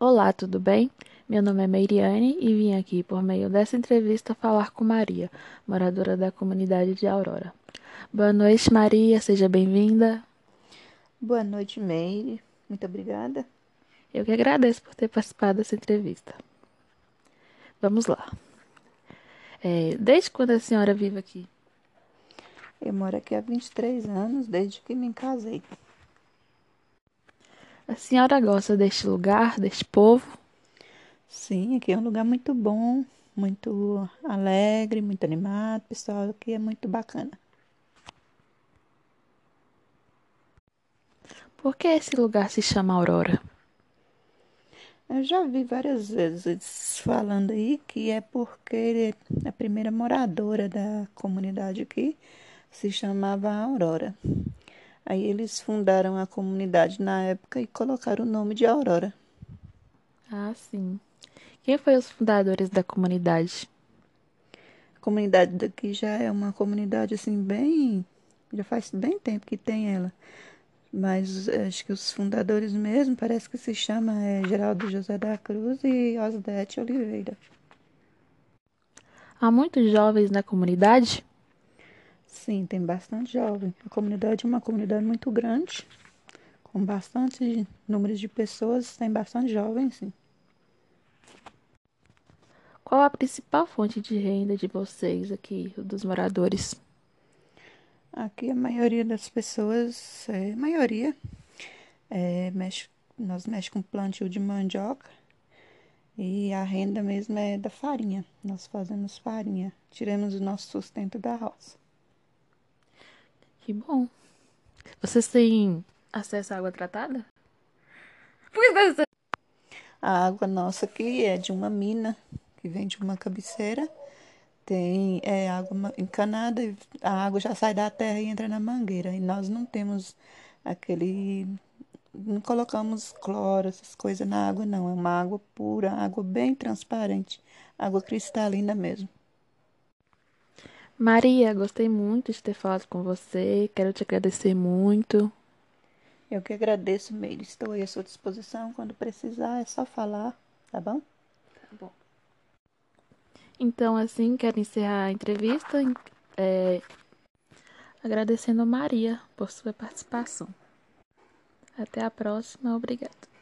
Olá, tudo bem? Meu nome é Meiriane e vim aqui por meio dessa entrevista falar com Maria, moradora da comunidade de Aurora. Boa noite, Maria, seja bem-vinda. Boa noite, Meire. Muito obrigada. Eu que agradeço por ter participado dessa entrevista. Vamos lá. É, desde quando a senhora vive aqui? Eu moro aqui há 23 anos, desde que me casei. A senhora gosta deste lugar, deste povo? Sim, aqui é um lugar muito bom, muito alegre, muito animado. Pessoal aqui é muito bacana. Por que esse lugar se chama Aurora? Eu já vi várias vezes falando aí que é porque a primeira moradora da comunidade aqui se chamava Aurora. Aí eles fundaram a comunidade na época e colocaram o nome de Aurora. Ah, sim. Quem foi os fundadores da comunidade? A comunidade daqui já é uma comunidade assim bem, já faz bem tempo que tem ela. Mas acho que os fundadores mesmo parece que se chama é, Geraldo José da Cruz e Osdete Oliveira. Há muitos jovens na comunidade? Sim, tem bastante jovem. A comunidade é uma comunidade muito grande, com bastante número de pessoas, tem bastante jovens, sim. Qual a principal fonte de renda de vocês aqui, dos moradores? Aqui a maioria das pessoas, é, maioria, é, mexe, nós mexemos com plantio de mandioca e a renda mesmo é da farinha. Nós fazemos farinha, tiramos o nosso sustento da roça. Que bom. Vocês têm acesso à água tratada? A água nossa aqui é de uma mina que vem de uma cabeceira. Tem é, água encanada, a água já sai da terra e entra na mangueira. E nós não temos aquele. Não colocamos cloro, essas coisas na água, não. É uma água pura, água bem transparente, água cristalina mesmo. Maria, gostei muito de ter falado com você. Quero te agradecer muito. Eu que agradeço, Meire. Estou aí à sua disposição. Quando precisar, é só falar, tá bom? Tá bom. Então, assim, quero encerrar a entrevista é, agradecendo a Maria por sua participação. Até a próxima. Obrigada.